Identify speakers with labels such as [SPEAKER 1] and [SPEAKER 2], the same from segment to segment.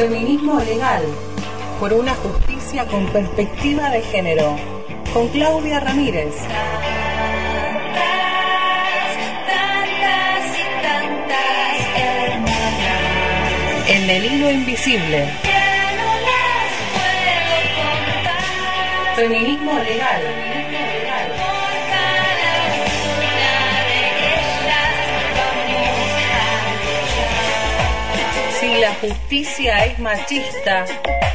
[SPEAKER 1] Feminismo legal, por una justicia con perspectiva de género, con Claudia Ramírez. El hilo invisible,
[SPEAKER 2] no
[SPEAKER 1] feminismo legal. Si la justicia es machista,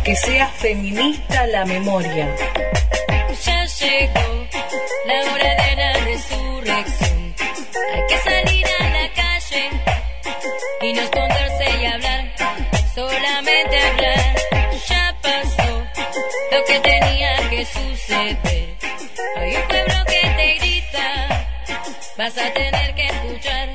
[SPEAKER 1] que sea feminista la memoria.
[SPEAKER 2] Ya llegó la hora de la resurrección. Hay que salir a la calle y no esconderse que suceder. Hay un pueblo que te grita, vas a tener que escuchar,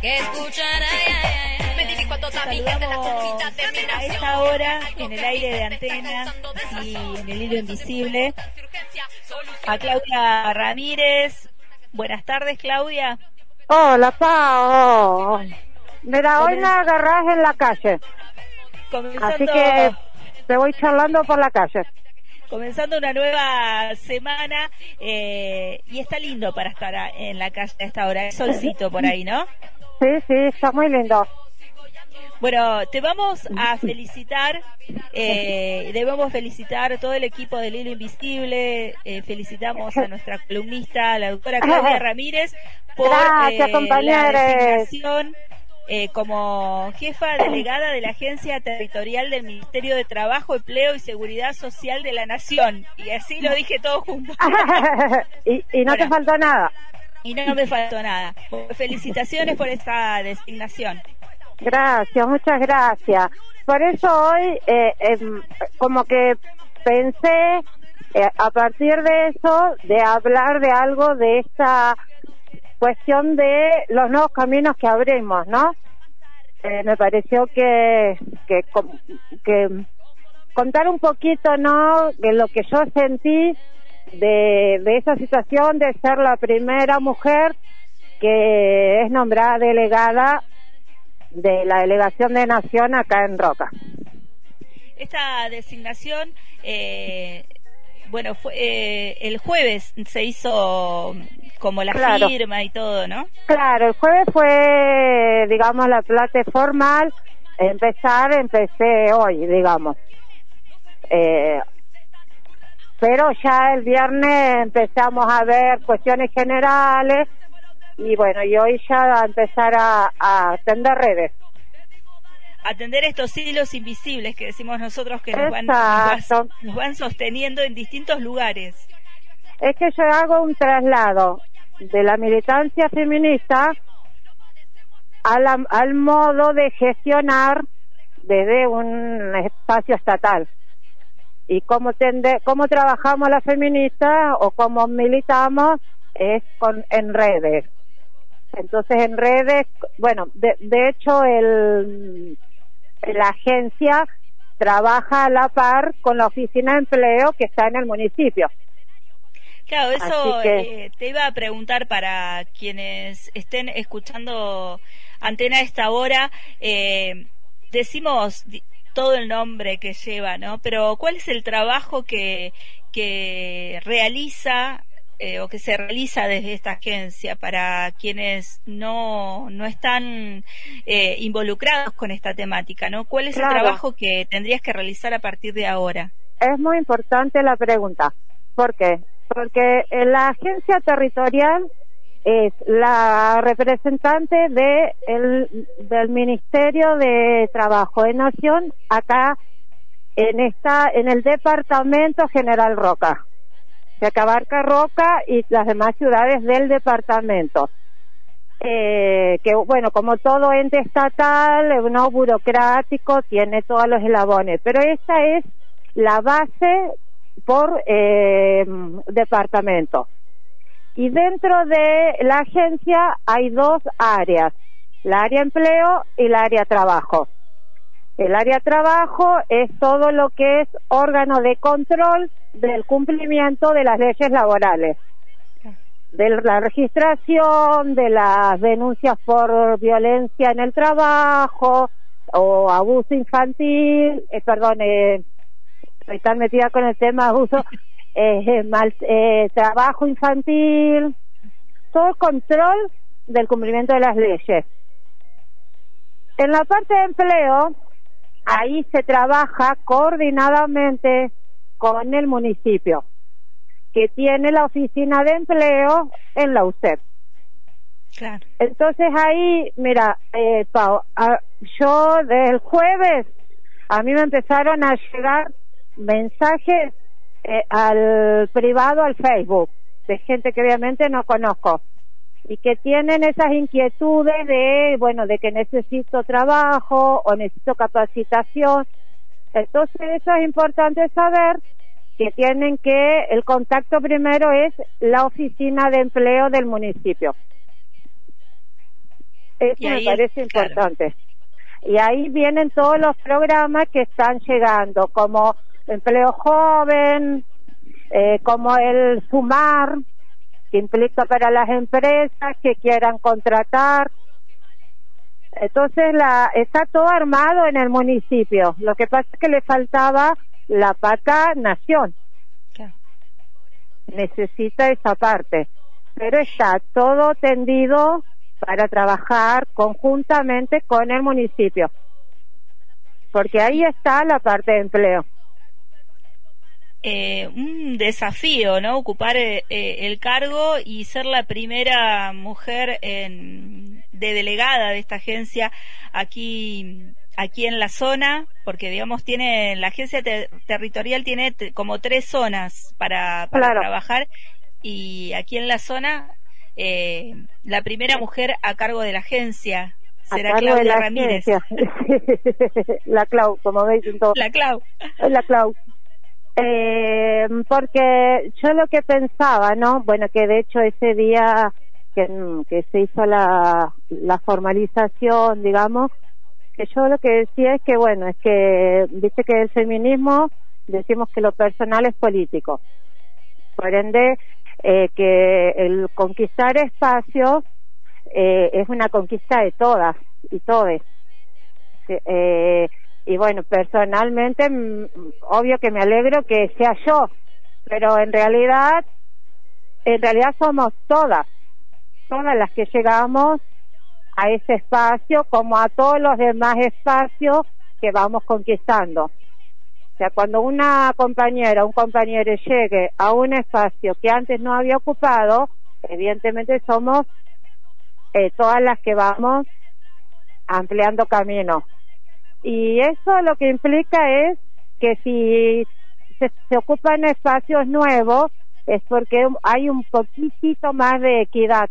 [SPEAKER 2] que escuchar. Ay, ay, ay. Me dirijo a toda mi gente, la
[SPEAKER 3] Saludamos a esta hora en el aire de antena y en el hilo invisible a Claudia Ramírez. Buenas tardes, Claudia.
[SPEAKER 4] Hola, Pao. Mira, hoy me agarrás en la calle,
[SPEAKER 3] Comenzando,
[SPEAKER 4] así que te voy charlando por la calle.
[SPEAKER 3] Comenzando una nueva semana eh, y está lindo para estar a- en la calle a esta hora. Es solcito por ahí, ¿no?
[SPEAKER 4] Sí, sí, está muy lindo.
[SPEAKER 3] Bueno, te vamos a felicitar, eh, debemos felicitar a todo el equipo del Hilo Invisible, eh, felicitamos a nuestra columnista, la doctora Claudia Ramírez, por
[SPEAKER 4] Gracias,
[SPEAKER 3] eh, la designación eh, como jefa delegada de la Agencia Territorial del Ministerio de Trabajo, Empleo y Seguridad Social de la Nación. Y así lo dije todo junto.
[SPEAKER 4] y, y no te faltó nada.
[SPEAKER 3] Y no me faltó nada. Felicitaciones por esta designación.
[SPEAKER 4] Gracias, muchas gracias. Por eso hoy, eh, em, como que pensé, eh, a partir de eso, de hablar de algo de esta cuestión de los nuevos caminos que abrimos, ¿no? Eh, me pareció que, que, que contar un poquito, ¿no? De lo que yo sentí de, de esa situación de ser la primera mujer que es nombrada delegada de la delegación de Nación acá en Roca.
[SPEAKER 3] Esta designación, eh, bueno, fue, eh, el jueves se hizo como la
[SPEAKER 4] Claro.
[SPEAKER 3] firma y todo, ¿no?
[SPEAKER 4] Claro, el jueves fue, digamos, la plata formal. Empezar, empecé hoy, digamos. Eh, pero ya el viernes empezamos a ver cuestiones generales y bueno, y hoy ya a empezar a, a atender redes.
[SPEAKER 3] Atender estos hilos invisibles que decimos nosotros que nos van, nos van- nos van sosteniendo en distintos lugares.
[SPEAKER 4] Es que yo hago un traslado de la militancia feminista a la- al modo de gestionar desde un espacio estatal. Y cómo, tende, cómo trabajamos las feministas o cómo militamos es con en redes. Entonces en redes, bueno, de, de hecho el, la agencia trabaja a la par con la oficina de empleo que está en el municipio.
[SPEAKER 3] Claro, eso
[SPEAKER 4] que-
[SPEAKER 3] eh, te iba a preguntar para quienes estén escuchando Antena a esta hora. eh, decimos todo el nombre que lleva, ¿no? Pero ¿cuál es el trabajo que, que realiza eh, o que se realiza desde esta agencia para quienes no, no están eh, involucrados con esta temática, ¿no? ¿Cuál es
[SPEAKER 4] Claro.
[SPEAKER 3] el trabajo que tendrías que realizar a partir de ahora?
[SPEAKER 4] Es muy importante la pregunta. ¿Por qué? Porque la agencia territorial es la representante de el, del Ministerio de Trabajo de Nación acá en esta en el departamento General Roca. Se que abarca Roca y las demás ciudades del departamento. Eh, que bueno, como todo ente estatal, no burocrático, tiene todos los eslabones, pero esta es la base por eh, departamento. Y dentro de la agencia hay dos áreas. la área empleo y la área trabajo. El área trabajo es todo lo que es órgano de control del cumplimiento de las leyes laborales, de la registración, de las denuncias por violencia en el trabajo o abuso infantil, eh, perdón, eh, estoy tan metida con el tema abuso, eh, mal, eh, trabajo infantil, todo control del cumplimiento de las leyes. En la parte de empleo, ahí se trabaja coordinadamente con el municipio, que tiene la oficina de empleo en la UCEP.
[SPEAKER 3] Claro.
[SPEAKER 4] Entonces ahí, mira, eh, Pau, yo del jueves a mí me empezaron a llegar mensajes eh, al privado, al Facebook, de gente que obviamente no conozco y que tienen esas inquietudes de, bueno, de que necesito trabajo o necesito capacitación. Entonces eso es importante saber que tienen que el contacto primero es la oficina de empleo del municipio. Eso me parece importante. Y ahí vienen todos los programas que están llegando, como empleo joven, eh, como el sumar, que implica para las empresas que quieran contratar. Entonces la, está todo armado en el municipio. Lo que pasa es que le faltaba la pata nación. Necesita esa parte. Pero está todo tendido para trabajar conjuntamente con el municipio. Porque ahí está la parte de empleo.
[SPEAKER 3] Eh, un desafío, ¿no? Ocupar eh, eh, el cargo y ser la primera mujer en, de delegada de esta agencia aquí aquí en la zona, porque digamos tiene la agencia territorial tiene como tres zonas para, para trabajar y aquí en la zona eh, la primera mujer a cargo de la agencia será Claudia Ramírez.
[SPEAKER 4] la Clau, como veis en todo.
[SPEAKER 3] La Clau.
[SPEAKER 4] La Clau. Eh, porque yo lo que pensaba, ¿no? Bueno, que de hecho ese día que, se hizo la, formalización, digamos, que yo lo que decía es que, bueno, es que, dice que el feminismo, decimos que lo personal es político. Por ende, eh, que el conquistar espacios eh, es una conquista de todas y todes. Eh, y bueno, personalmente, mm, obvio que me alegro que sea yo, pero en realidad, en realidad somos todas, todas las que llegamos a ese espacio como a todos los demás espacios que vamos conquistando. O sea, cuando una compañera, un compañero llegue a un espacio que antes no había ocupado, evidentemente somos eh, todas las que vamos ampliando camino. Y eso lo que implica es que si se, ocupan espacios nuevos es porque hay un poquitito más de equidad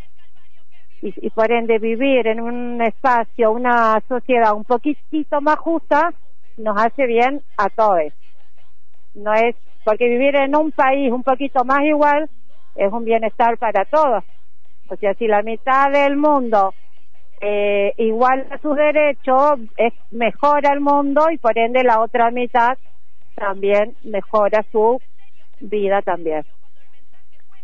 [SPEAKER 4] y, y, por ende vivir en un espacio, una sociedad un poquitito más justa nos hace bien a todos. No es porque vivir en un país un poquito más igual es un bienestar para todos. O sea, si la mitad del mundo eh, igual a sus derechos, es, mejora el mundo y por ende la otra mitad también mejora su vida también.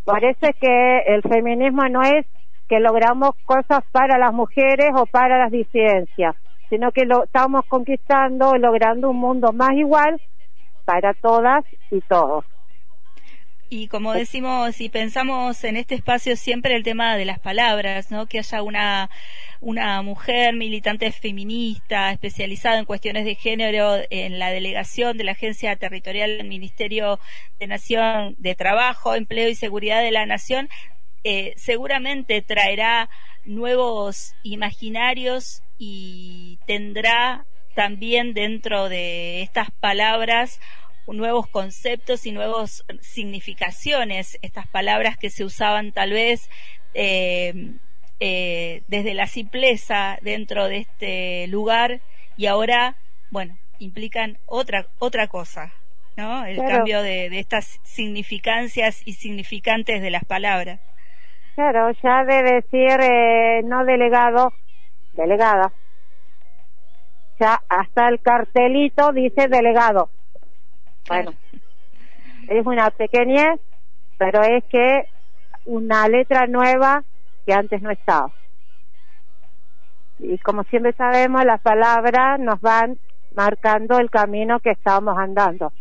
[SPEAKER 4] Es que el feminismo no es que logramos cosas para las mujeres o para las disidencias, sino que lo estamos conquistando, logrando un mundo más igual para todas y todos.
[SPEAKER 3] Y como decimos y pensamos en este espacio siempre el tema de las palabras, ¿no? Que haya una, una mujer militante feminista especializada en cuestiones de género en la delegación de la Agencia Territorial del Ministerio de Nación de Trabajo, Empleo y Seguridad de la Nación, eh, seguramente traerá nuevos imaginarios y tendrá también dentro de estas palabras nuevos conceptos y nuevas significaciones, estas palabras que se usaban tal vez eh, eh, desde la simpleza dentro de este lugar y ahora, bueno, implican otra, otra cosa, ¿no? El cambio de, estas significancias y significantes de las palabras.
[SPEAKER 4] Claro, ya de decir eh, no delegado, delegada. Ya hasta el cartelito dice delegado. Bueno, es una pequeñez, pero es que una letra nueva que antes no estaba. Y como siempre sabemos, las palabras nos van marcando el camino que estamos andando.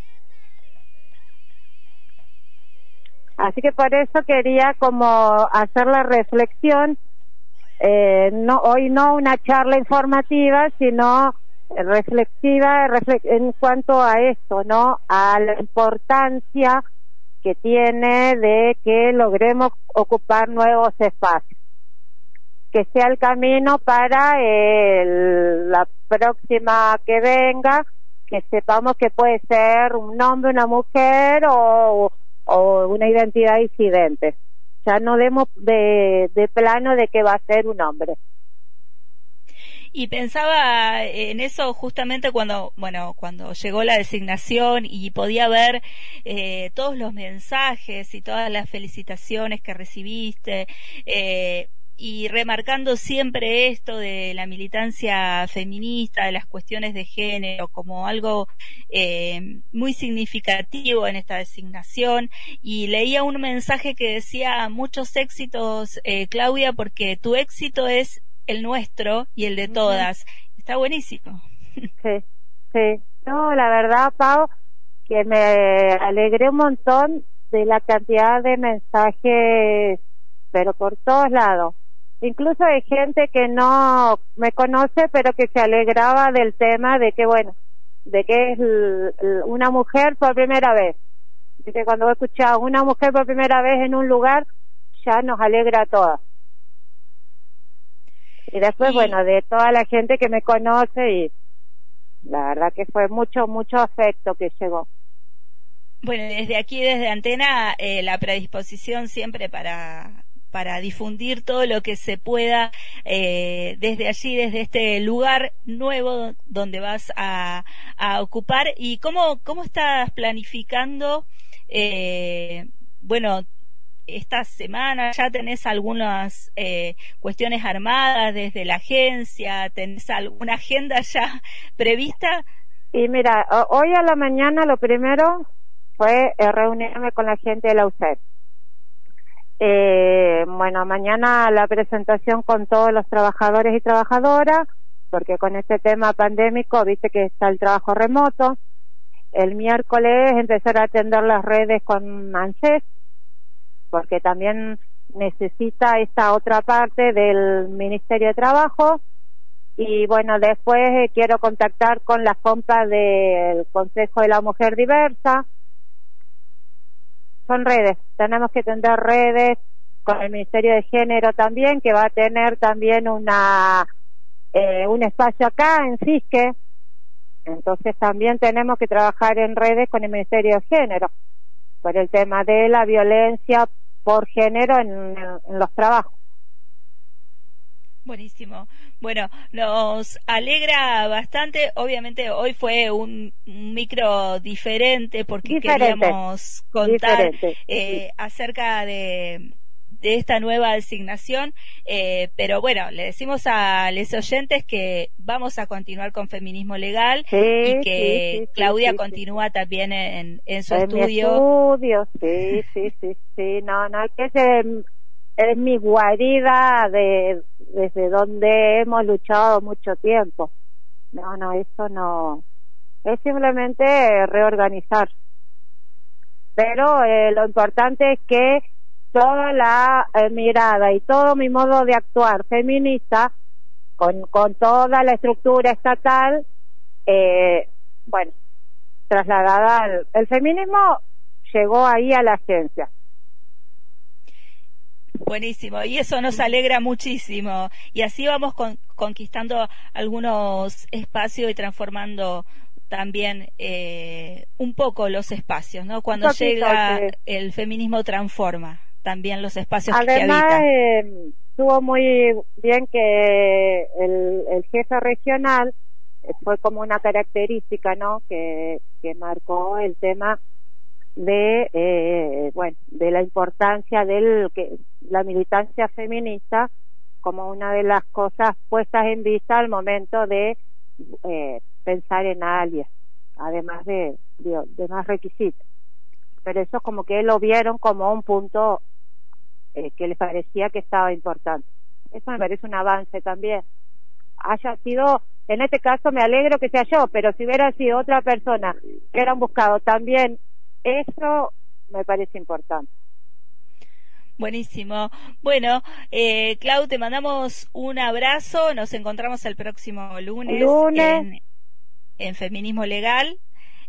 [SPEAKER 4] Así que por eso quería como hacer la reflexión, eh, no hoy no una charla informativa, sino reflexiva en cuanto a esto, ¿no? A la importancia que tiene de que logremos ocupar nuevos espacios. Que sea el camino para la próxima que venga, que sepamos que puede ser un hombre, una mujer o, o una identidad disidente. Ya no demos de, de plano de que va a ser un hombre.
[SPEAKER 3] Y pensaba en eso justamente cuando, bueno, cuando llegó la designación y podía ver eh, todos los mensajes y todas las felicitaciones que recibiste. Eh, y remarcando siempre esto de la militancia feminista, de las cuestiones de género, como algo eh, muy significativo en esta designación. Y leía un mensaje que decía muchos éxitos, eh, Claudia, porque tu éxito es el nuestro y el de todas. Está buenísimo.
[SPEAKER 4] Sí, sí. No, la verdad, Pau, que me alegré un montón de la cantidad de mensajes, pero por todos lados. Incluso hay gente que no me conoce, pero que se alegraba del tema de que, bueno, de que es una mujer por primera vez. De que cuando escuchado una mujer por primera vez en un lugar, ya nos alegra a todas. Y después, bueno, de toda la gente que me conoce y la verdad que fue mucho, mucho afecto que llegó.
[SPEAKER 3] Bueno, desde aquí, desde Antena, eh, la predisposición siempre para para difundir todo lo que se pueda eh, desde allí, desde este lugar nuevo donde vas a, a ocupar. ¿Y cómo, cómo estás planificando, eh, bueno, esta semana ya tenés algunas eh, cuestiones armadas desde la agencia, tenés alguna agenda ya prevista.
[SPEAKER 4] Y mira, hoy a la mañana lo primero fue eh, reunirme con la gente de la UCED. Eh, bueno, mañana la presentación con todos los trabajadores y trabajadoras, porque con este tema pandémico, viste que está el trabajo remoto. El miércoles empezar a atender las redes con ANSES, porque también necesita esta otra parte del Ministerio de Trabajo. Y bueno, después eh, quiero contactar con las compras del Consejo de la Mujer Diversa. Son redes, tenemos que tener redes con el Ministerio de Género también, que va a tener también una eh, un espacio acá en Cisque. Entonces también tenemos que trabajar en redes con el Ministerio de Género por el tema de la violencia por género en, los trabajos.
[SPEAKER 3] Buenísimo. Bueno, nos alegra bastante. Obviamente hoy fue un, micro diferente porque queríamos contar eh, acerca de de esta nueva designación, eh, pero bueno, le decimos a los oyentes que vamos a continuar con feminismo legal y que Claudia continúa también en, en su estudio.
[SPEAKER 4] estudio. Sí, sí, sí, sí, no, no, que es, es mi guarida de desde donde hemos luchado mucho tiempo. No, no, eso no, es simplemente reorganizar. Pero eh, lo importante es que toda la eh, mirada y todo mi modo de actuar feminista con, con toda la estructura estatal, eh, bueno, trasladada al el feminismo llegó ahí a la agencia.
[SPEAKER 3] Buenísimo, y eso nos alegra muchísimo. Y así vamos conquistando algunos espacios y transformando también eh, un poco los espacios, ¿no? Cuando llega el feminismo transforma también los espacios
[SPEAKER 4] que
[SPEAKER 3] habitan.
[SPEAKER 4] Eh, estuvo muy bien que el, jefe regional eh, fue como una característica, ¿no? Que, que marcó el tema de, eh, bueno, de la importancia que la militancia feminista como una de las cosas puestas en vista al momento de eh, pensar en alguien, además de, de, más requisitos. Pero eso como que lo vieron como un punto eh, que les parecía que estaba importante. Eso me parece un avance también. Haya sido, en este caso me alegro que sea yo, pero si hubiera sido otra persona que hubieran buscado también eso, me parece importante.
[SPEAKER 3] Buenísimo. Bueno, eh, Clau, te mandamos un abrazo. Nos encontramos el próximo lunes, En, Feminismo Legal.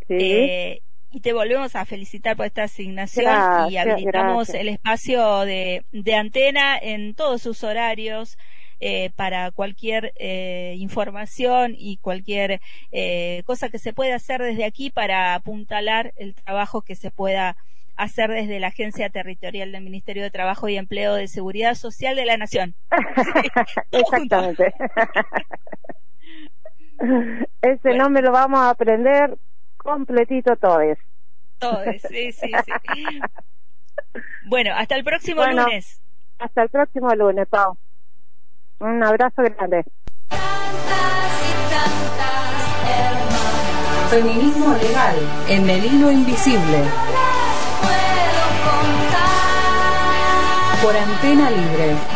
[SPEAKER 3] Eh, y te volvemos a felicitar por esta asignación y habilitamos el espacio de, de, antena en todos sus horarios. Eh, para cualquier eh, información y cualquier eh, cosa que se pueda hacer desde aquí para apuntalar el trabajo que se pueda hacer desde la Agencia Territorial del Ministerio de Trabajo y Empleo de Seguridad Social de la Nación.
[SPEAKER 4] Exactamente. Ese nombre lo vamos a aprender completito todos.
[SPEAKER 3] Todos, sí, sí, sí. Bueno, hasta el próximo lunes.
[SPEAKER 4] Hasta el próximo lunes, Pau. Un abrazo grande.
[SPEAKER 1] Feminismo legal en el hilo invisible. por antena libre.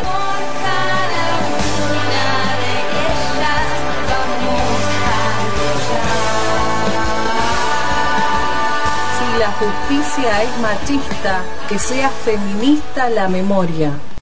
[SPEAKER 1] Justicia es machista, que sea feminista la memoria.